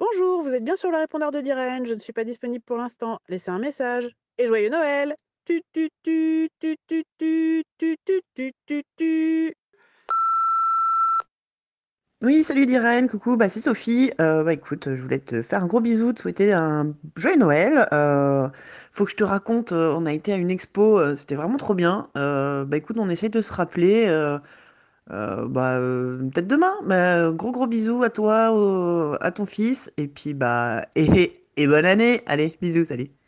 Bonjour, vous êtes bien sur le répondeur de d'Irène, je ne suis pas disponible pour l'instant. Laissez un message et joyeux Noël! Oui, salut Diren, coucou, bah c'est Sophie. Euh, bah écoute, je voulais te faire un gros bisou, te souhaiter un joyeux Noël. Euh, faut que je te raconte, euh, on a été à une expo, c'était vraiment trop bien. Bah écoute, on essaye de se rappeler, euh, euh, bah euh, peut-être demain. Bah, gros gros bisous à toi, à ton fils, et puis bah et, et bonne année. Allez, bisous, salut.